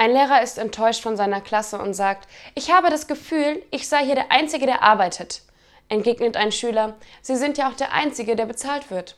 Ein Lehrer ist enttäuscht von seiner Klasse und sagt, ich habe das Gefühl, ich sei hier der Einzige, der arbeitet. Entgegnet ein Schüler, Sie sind ja auch der Einzige, der bezahlt wird.